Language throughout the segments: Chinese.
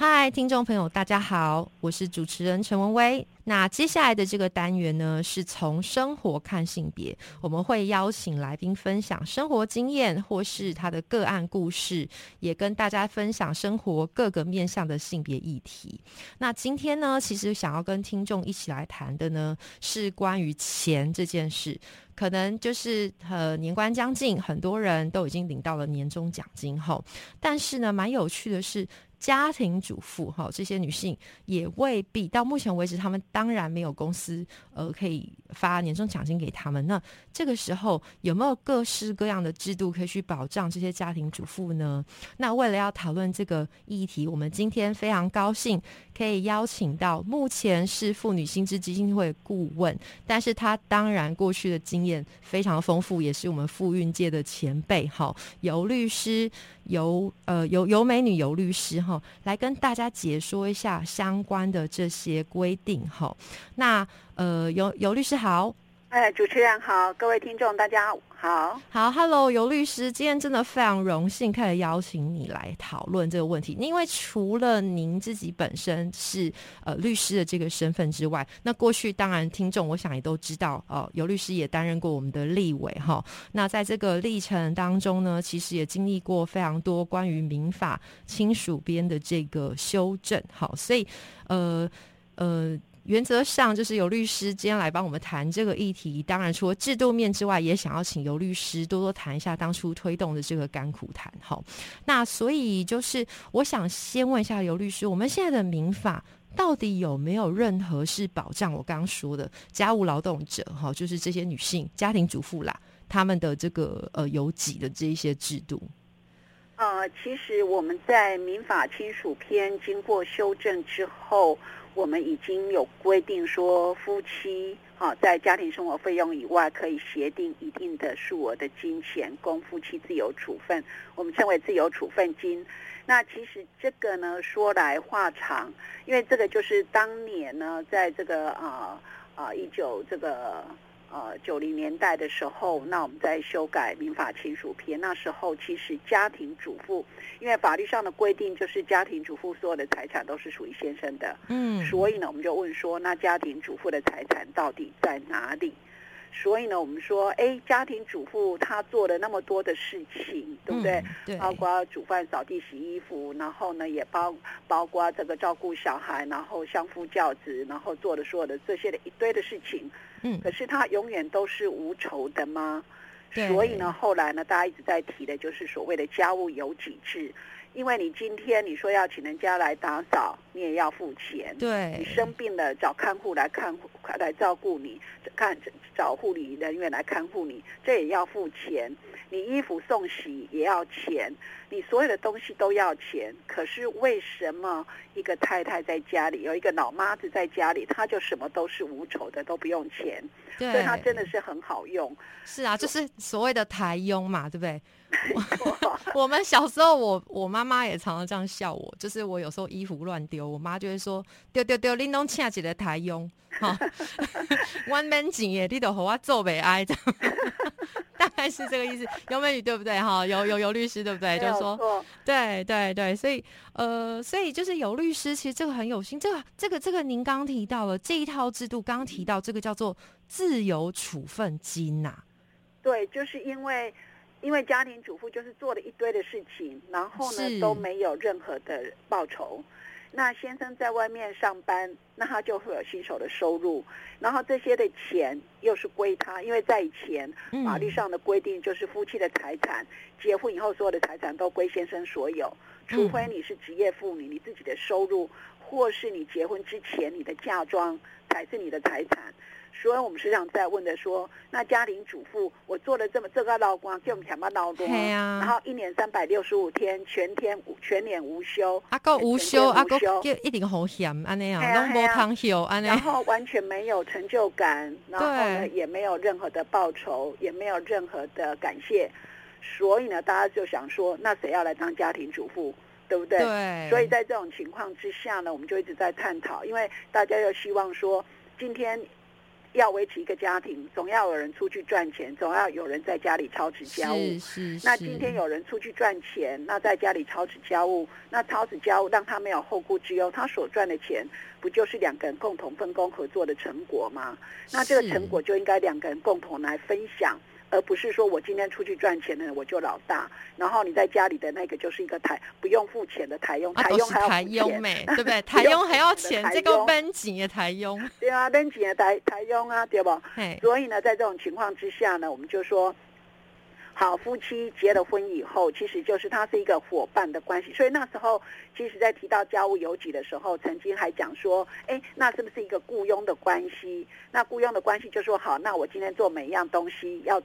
嗨，听众朋友，大家好，我是主持人陈文威。那接下来的这个单元呢，是从生活看性别，我们会邀请来宾分享生活经验或是他的个案故事，也跟大家分享生活各个面向的性别议题。那今天呢，其实想要跟听众一起来谈的呢，是关于钱这件事。可能就是呃年关将近，很多人都已经领到了年终奖金后，但是呢，蛮有趣的是。家庭主妇哈，这些女性也未必到目前为止，她们当然没有公司呃可以发年终奖金给他们。那这个时候有没有各式各样的制度可以去保障这些家庭主妇呢？那为了要讨论这个议题，我们今天非常高兴可以邀请到目前是妇女薪资基金会顾问，但是她当然过去的经非常丰富，也是我们妇运界的前辈哈，尤律师。尤呃尤尤美女尤律师哈来跟大家解说一下相关的这些规定哈。那呃尤尤律师好。哎，主持人好，各位听众大家好，好，Hello，尤律师，今天真的非常荣幸可以邀请你来讨论这个问题。因为除了您自己本身是呃律师的这个身份之外，那过去当然听众我想也都知道，哦，尤律师也担任过我们的立委哈。那在这个历程当中呢，其实也经历过非常多关于民法亲属编的这个修正，好，所以呃呃。原则上就是由律师今天来帮我们谈这个议题。当然，除了制度面之外，也想要请由律师多多谈一下当初推动的这个甘苦谈。好，那所以就是我想先问一下尤律师，我们现在的民法到底有没有任何是保障我刚刚说的家务劳动者？哈，就是这些女性家庭主妇啦，他们的这个呃有己的这一些制度。呃，其实我们在民法亲属篇经过修正之后。我们已经有规定说，夫妻哈在家庭生活费用以外，可以协定一定的数额的金钱供夫妻自由处分，我们称为自由处分金。那其实这个呢，说来话长，因为这个就是当年呢，在这个啊啊一九这个。呃，九零年代的时候，那我们在修改民法亲属篇，那时候其实家庭主妇，因为法律上的规定就是家庭主妇所有的财产都是属于先生的，嗯，所以呢，我们就问说，那家庭主妇的财产到底在哪里？所以呢，我们说，哎，家庭主妇她做了那么多的事情，对不对？对，包括煮饭、扫地、洗衣服，然后呢，也包包括这个照顾小孩，然后相夫教子，然后做的所有的这些的一堆的事情。嗯。可是它永远都是无酬的吗？所以呢，后来呢，大家一直在提的就是所谓的家务有几制。因为你今天你说要请人家来打扫，你也要付钱。对，你生病了找看护来看护来照顾你，看找护理人员来看护你，这也要付钱。你衣服送洗也要钱，你所有的东西都要钱。可是为什么一个太太在家里，有一个老妈子在家里，她就什么都是无酬的，都不用钱？对，所以她真的是很好用。是啊，就是所谓的台佣嘛，对不对？我们小时候，我我妈妈也常常这样笑我，就是我有时候衣服乱丢，我妈就会说丢丢丢，拎东恰起的台佣，哈，one man 景耶，你都和我做悲哀这样，大概是这个意思，有美女对不对？哈，有有有律师对不对？就是说，对对对，所以呃，所以就是有律师，其实这个很有心，这个这个这个，您刚提到了这一套制度，刚提到这个叫做自由处分金呐，对，就是因为。因为家庭主妇就是做了一堆的事情，然后呢都没有任何的报酬。那先生在外面上班，那他就会有薪手的收入，然后这些的钱又是归他。因为在以前法律上的规定就是夫妻的财产，结婚以后所有的财产都归先生所有，除非你是职业妇女，你自己的收入或是你结婚之前你的嫁妆才是你的财产。所以我们实际上在问的说，那家庭主妇我做了这么这个劳工，给我们想办劳工，嘿啊然后一年三百六十五天，全天全年无休，啊个无休，啊个天无休。叫一定好险，安尼啊，嘿啊拢无嘿啊通休，安尼。然后完全没有成就感，然后呢也没有任何的报酬，也没有任何的感谢，所以呢，大家就想说，那谁要来当家庭主妇，对不对？对，所以在这种情况之下呢，我们就一直在探讨，因为大家又希望说，今天要维持一个家庭，总要有人出去赚钱，总要有人在家里操持家务。是是，那今天有人出去赚钱，那在家里操持家务，那操持家务让他没有后顾之忧，他所赚的钱不就是两个人共同分工合作的成果吗？那这个成果就应该两个人共同来分享。而不是说我今天出去赚钱的我就老大，然后你在家里的那个就是一个台不用付钱的台佣，台佣还要台佣没，对不对？台佣还要钱，这个台佣本钱的台佣，对啊，登记的台台佣啊，对不？嘿，所以呢，在这种情况之下呢，我们就说，好，夫妻结了婚以后，其实就是它是一个伙伴的关系。所以那时候，其实在提到家务有己的时候，曾经还讲说，哎，那是不是一个雇佣的关系？那雇佣的关系就说，好，那我今天做每一样东西要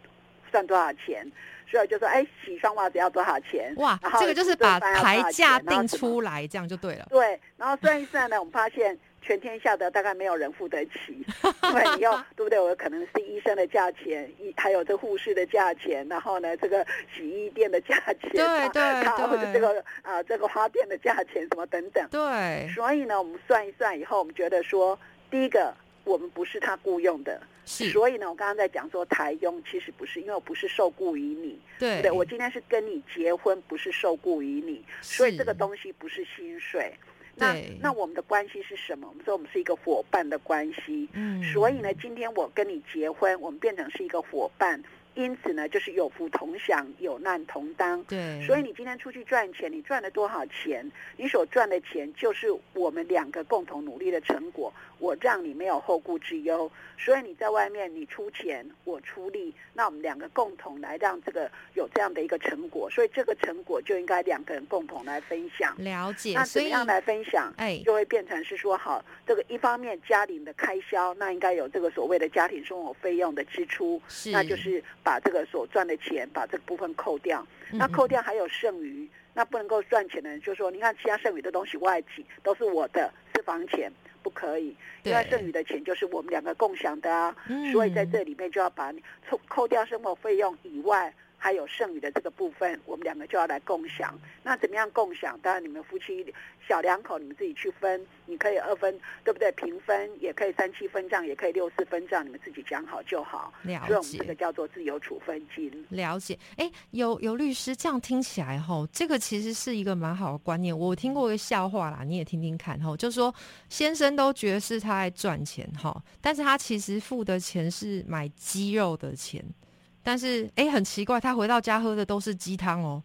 算多少钱？所以就说，哎，洗双袜子要多少钱？哇然，后这个就是把牌价定出来，这样就对了。对，然后算一算呢，我们发现全天下的大概没有人付得起，因为你要对不对？我可能是医生的价钱，医还有这护士的价钱，然后呢，这个洗衣店的价钱，对对对或者这个啊、这个花店的价钱什么等等。对，所以呢，我们算一算以后，我们觉得说，第一个。我们不是他雇佣的，是，所以呢，我刚刚在讲说台佣其实不是，因为我不是受雇于你，对对？我今天是跟你结婚，不是受雇于你，所以这个东西不是薪水。那那我们的关系是什么？我们说我们是一个伙伴的关系。嗯所以呢，今天我跟你结婚，我们变成是一个伙伴，因此呢，就是有福同享，有难同当。对，所以你今天出去赚钱，你赚了多少钱？你所赚的钱就是我们两个共同努力的成果。我让你没有后顾之忧，所以你在外面你出钱，我出力，那我们两个共同来让这个有这样的一个成果。所以这个成果就应该两个人共同来分享。了解，那怎么样来分享？哎就会变成是说，好，这个一方面家庭的开销，那应该有这个所谓的家庭生活费用的支出，是那就是把这个所赚的钱把这个部分扣掉，那嗯扣掉还有剩余，那不能够赚钱的人就说，你看其他剩余的东西外企都是我的私房钱，不可以，因为剩余的钱就是我们两个共享的啊，嗯所以在这里面就要把你扣扣掉生活费用以外。还有剩余的这个部分，我们两个就要来共享。那怎么样共享？当然，你们夫妻小两口你们自己去分，你可以二分，对不对？平分也可以三七分账，也可以六四分账，你们自己讲好就好。了所以我们这个。叫做自由处分金。了解，哎，有有律师这样听起来吼，这个其实是一个蛮好的观念。我听过一个笑话啦，你也听听看吼，就说先生都觉得是他在赚钱哈，但是他其实付的钱是买鸡肉的钱，但是哎，很奇怪，他回到家喝的都是鸡汤哦。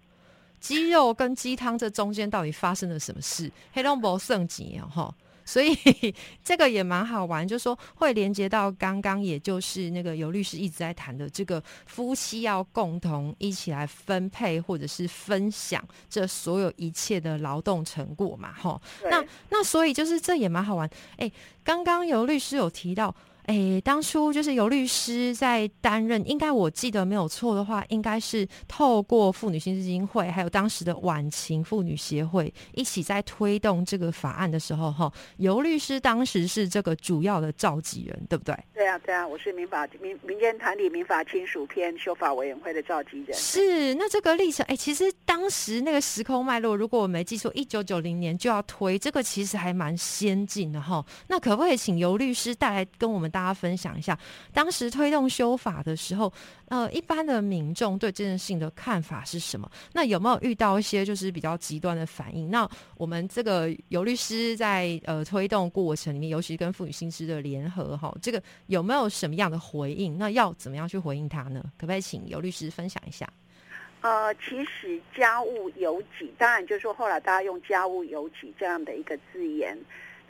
鸡肉跟鸡汤这中间到底发生了什么事？黑龙博圣吉哦哈，所以 这个也蛮好玩，就是说会连接到刚刚，也就是那个有律师一直在谈的这个夫妻要共同一起来分配或者是分享这所有一切的劳动成果嘛，哈。那那所以就是这也蛮好玩。哎，刚刚有律师有提到。哎，当初就是有律师在担任，应该我记得没有错的话，应该是透过妇女新基金会，还有当时的晚晴妇女协会一起在推动这个法案的时候，哈，尤律师当时是这个主要的召集人，对不对？对啊，对啊，我是民法民民间团体民法亲属篇修法委员会的召集人。是，那这个历程，哎、其实当时那个时空脉络，如果我没记错，一九九零年就要推这个，其实还蛮先进的哈。那可不可以请尤律师带来跟我们大家分享一下，当时推动修法的时候，呃，一般的民众对这件事情的看法是什么？那有没有遇到一些就是比较极端的反应？那我们这个尤律师在呃推动过程里面，尤其跟妇女新知的联合哈，这个有没有什么样的回应？那要怎么样去回应他呢？可不可以请尤律师分享一下？呃，其实家务有己，当然就是说后来大家用家务有己这样的一个字眼，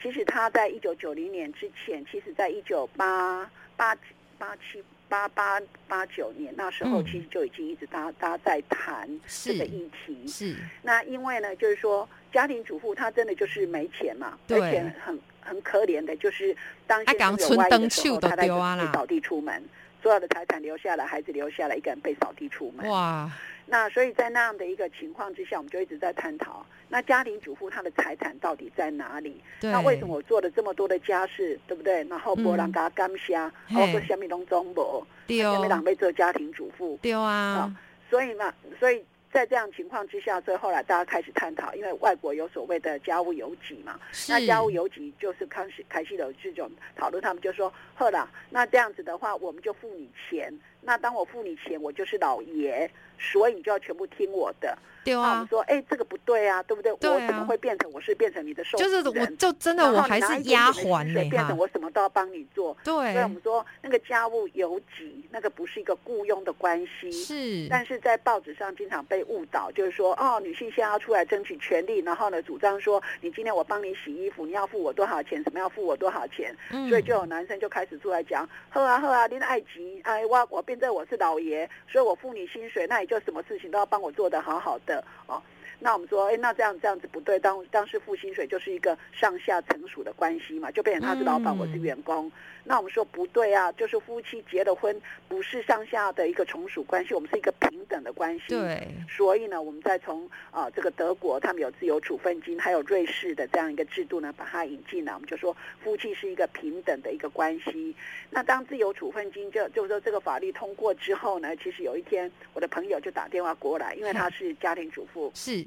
其实他在一九九零年之前，其实在一九八八八七八八八九年那时候，嗯。其实就已经一直大家大家在谈这个议题。是，那因为呢，就是说家庭主妇她真的就是没钱嘛，对而且很很可怜的，就是当啊先生讲有外遇的时候，她在扫地出门，所有的财产留下来，孩子留下来，一个人被扫地出门。哇，那所以在那样的一个情况之下，我们就一直在探讨，那家庭主妇她的财产到底在哪里？对，那为什么我做了这么多的家事，对不对？然后没人给他感谢，嘿我说什么拢总无，丢什么人被做家庭主妇？对啊？所以呢，所以在这样情况之下，所以后来大家开始探讨，因为外国有所谓的家务邮寄嘛，那家务邮寄就是开始开始有这种讨论，他们就说，呵啦，那这样子的话，我们就付你钱，那当我付你钱，我就是老爷，所以你就要全部听我的。对啊那我们，说，哎，这个不对啊，对不对？对啊我怎么会变成我是变成你的受就是我就真的我还是丫鬟呢哈薪水变成，我什么都要帮你做。对所以我，们说那个家务有几，那个不是一个雇佣的关系。是，但是在报纸上经常被误导，就是说，哦，女性现在要出来争取权利，然后呢，主张说，你今天我帮你洗衣服，你要付我多少钱？什么要付我多少钱？嗯所以就有男生就开始出来讲，喝啊喝啊，您爱急，哎，我我现在我是老爷，所以我付你薪水，那你就什么事情都要帮我做得好好的哦。那我们说，哎，那这样这样子不对，当当时付薪水就是一个上下层属的关系嘛，就变成他是老板，嗯我是员工。那我们说不对啊，就是夫妻结了婚，不是上下的一个从属关系，我们是一个平等的关系。。对，所以呢，我们再从啊、这个德国，他们有自由处分金，还有瑞士的这样一个制度呢，把它引进来。我们就说夫妻是一个平等的一个关系。那当自由处分金就就是说这个法律通过之后呢，其实有一天我的朋友就打电话过来，因为他是家庭主妇，是，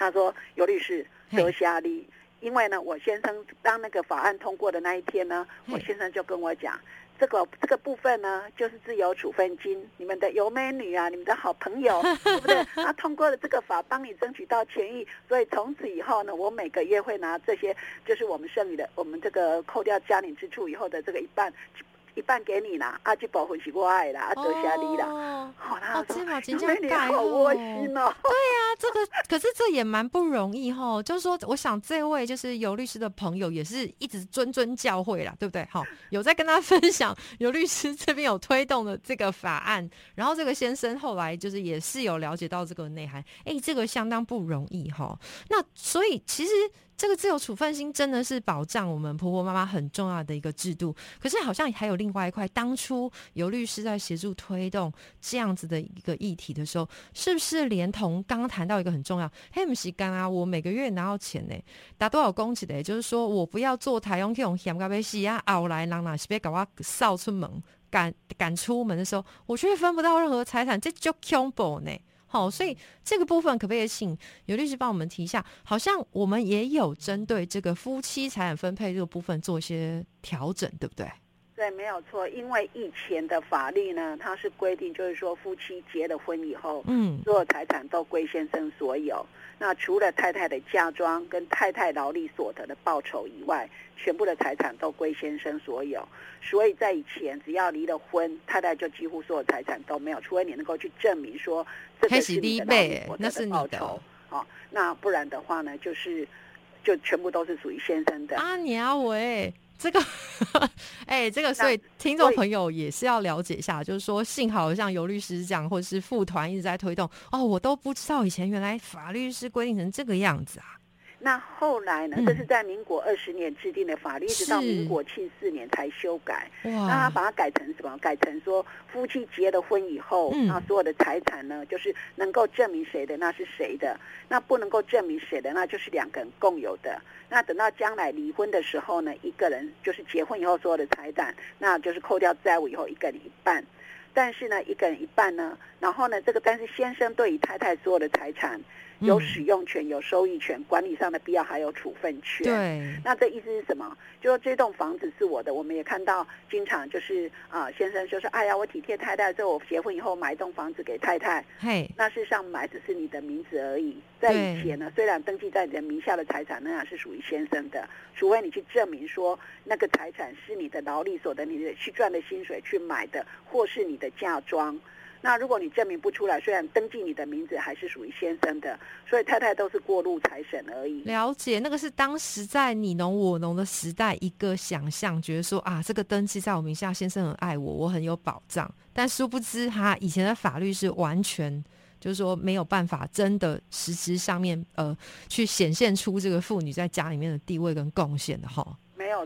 他说尤律师嘿得下力。因为呢，我先生当那个法案通过的那一天呢，我先生就跟我讲，这个这个部分呢，就是自由处分金，你们的尤美女啊，你们的好朋友，对不对？他通过了这个法，帮你争取到权益，所以从此以后呢，我每个月会拿这些，就是我们剩余的，我们这个扣掉家庭支出以后的这个一半，一半给你啦，啊，这部分是我的啦，啊，得下你啦。哦好、啦哦说这嘛真尤美女正改好窝心哦。啊，这个可是这也蛮不容易哈。就是说，我想这位就是尤律师的朋友也是一直谆谆教诲啦，对不对？好，有在跟他分享尤律师这边有推动的这个法案，然后这个先生后来就是也是有了解到这个内涵，哎，这个相当不容易哈。那所以其实。这个自由处分金真的是保障我们婆婆妈妈很重要的一个制度，可是好像还有另外一块，当初尤律师在协助推动这样子的一个议题的时候，是不是连同刚刚谈到一个很重要，嘿，不是干啊，我每个月拿到钱呢，打多少工资的，就是说我不要做台用这种嫌咖啡戏啊，后来人哪是别搞我扫出门，赶赶出门的时候，我却分不到任何财产，这就恐怖呢。好，所以这个部分可不可以请有律师帮我们提一下？好像我们也有针对这个夫妻财产分配这个部分做一些调整，对不对？对，没有错。因为以前的法律呢，它是规定，就是说夫妻结了婚以后，嗯，所有财产都归先生所有。那除了太太的嫁妆跟太太劳力所得的报酬以外，全部的财产都归先生所有。所以在以前，只要离了婚，太太就几乎所有财产都没有，除非你能够去证明说这个是你的低倍劳力所得那是你的报酬。哦，那不然的话呢，就是就全部都是属于先生的。阿娘喂，这个，哎、这个，所以听众朋友也是要了解一下，就是说，幸好像尤律师这样，或者是副团一直在推动，哦，我都不知道以前原来法律是规定成这个样子啊。那后来呢？嗯这是在民国二十年制定的法律，一直到民国七四年才修改。那他，把它改成什么？改成说夫妻结了婚以后，嗯那所有的财产呢，就是能够证明谁的那是谁的，那不能够证明谁的那就是两个人共有的。那等到将来离婚的时候呢，一个人就是结婚以后所有的财产，那就是扣掉债务以后一个人一半。但是呢，一个人一半呢，然后呢，这个但是先生对于太太所有的财产有嗯使用权、有收益权、管理上的必要还有处分权。对，那这意思是什么？就说这栋房子是我的，我们也看到经常就是啊、先生就说，哎呀，我体贴太太，之后我结婚以后买一栋房子给太太，嘿，那事实上买只是你的名字而已。在以前呢，虽然登记在你的名下的财产那样是属于先生的，除非你去证明说那个财产是你的劳力所得，你的去赚的薪水去买的，或是你的嫁妆。那如果你证明不出来，虽然登记你的名字还是属于先生的，所以太太都是过路财神而已。了解，那个是当时在你侬我侬的时代一个想象，觉得说啊，这个登记在我名下，先生很爱我，我很有保障。但殊不知，哈，以前的法律是完全就是说没有办法真的实质上面呃去显现出这个妇女在家里面的地位跟贡献的哈。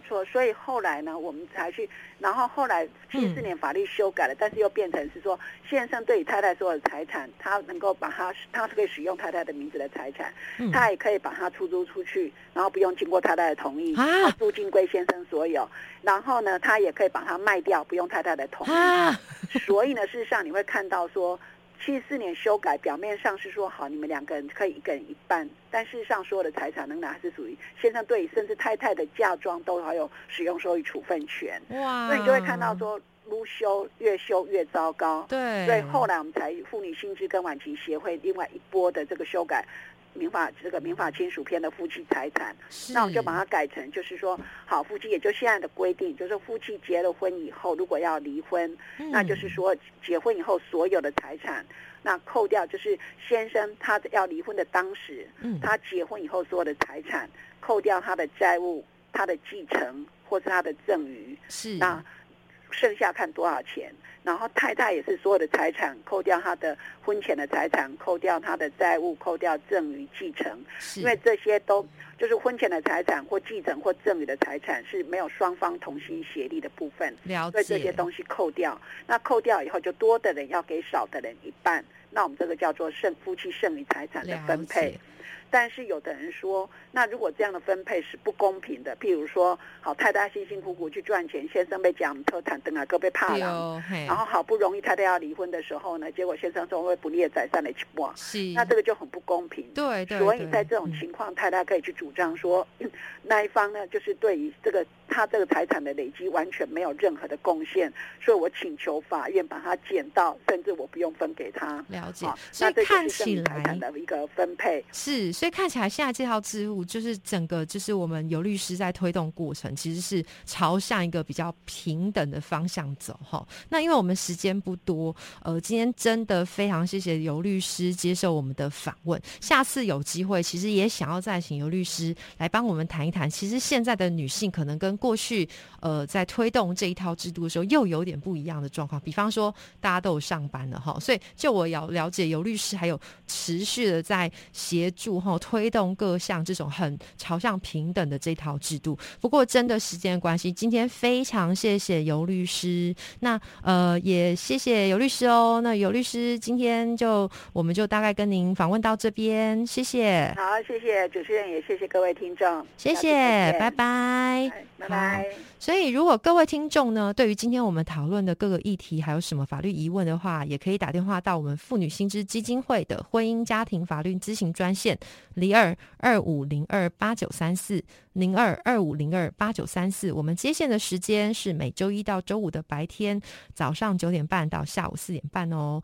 错，所以后来呢，我们才去，然后后来七四年法律修改了，但是又变成是说，先生对于太太所有的财产，他能够把他，他是可以使用太太的名字的财产，嗯。他也可以把它出租出去，然后不用经过太太的同意，啊。租金归先生所有，然后呢，他也可以把它卖掉，不用太太的同意。啊，所以呢，事实上你会看到说，七四年修改，表面上是说好你们两个人可以一个人一半，但事实上所有的财产仍然还是属于先生对，甚至太太的嫁妆都还有使用收益处分权。哇，所以你就会看到说，撸修越修越糟糕。对，所以后来我们才妇女薪资跟晚期协会另外一波的这个修改。民法这个民法亲属篇的夫妻财产，那我们就把它改成，就是说，好夫妻，也就现在的规定，就是夫妻结了婚以后，如果要离婚，那就是说结婚以后所有的财产，那扣掉就是先生他要离婚的当时，嗯他结婚以后所有的财产，扣掉他的债务、他的继承或是他的赠与，是那剩下看多少钱。然后太太也是所有的财产，扣掉他的婚前的财产，扣掉他的债务，扣掉赠与继承，因为这些都就是婚前的财产或继承或赠与的财产是没有双方同心协力的部分。了所以这些解，东西扣掉，那扣掉以后就多的人要给少的人一半，那我们这个叫做剩夫妻剩余财产的分配解。但是有的人说，那如果这样的分配是不公平的，譬如说，好太太辛辛苦苦去赚钱，先生被讲特坦登啊，哥被怕了，然后好不容易太太要离婚的时候呢，结果先生说会不列财产的是那这个就很不公平。对对，所以在这种嗯情况，太太可以去主张说，嗯 那一方呢，就是对于这个他这个财产的累积完全没有任何的贡献，所以我请求法院把它减到，甚至我不用分给他。了解好，，所以那这就看起是剩余财产来。的一个分配。是，所以看起来现在这套制度就是整个就是我们有律师在推动过程，其实是朝向一个比较平等的方向走哈。那因为我们时间不多，呃，今天真的非常谢谢尤律师接受我们的访问。下次有机会，其实也想要再请尤律师来帮我们谈一谈，其实现在的女性可能跟过去呃在推动这一套制度的时候又有点不一样的状况。比方说，大家都有上班了哈，所以就我要了解尤律师还有持续的在协助哈推动各项这种很朝向平等的这套制度。不过真的时间关系，今天非常谢谢尤律师，那呃也谢谢尤律师哦。那尤律师今天就我们就大概跟您访问到这边，谢谢，好，谢谢主持人，也谢谢各位听众，谢谢，拜拜。哎拜拜。所以，如果各位听众呢，对于今天我们讨论的各个议题，还有什么法律疑问的话，也可以打电话到我们妇女新知基金会的婚姻家庭法律咨询专线零二二五零二八九三四零二二五零二八九三四。我们接线的时间是每周一到周五的白天早上九点半到下午四点半哦。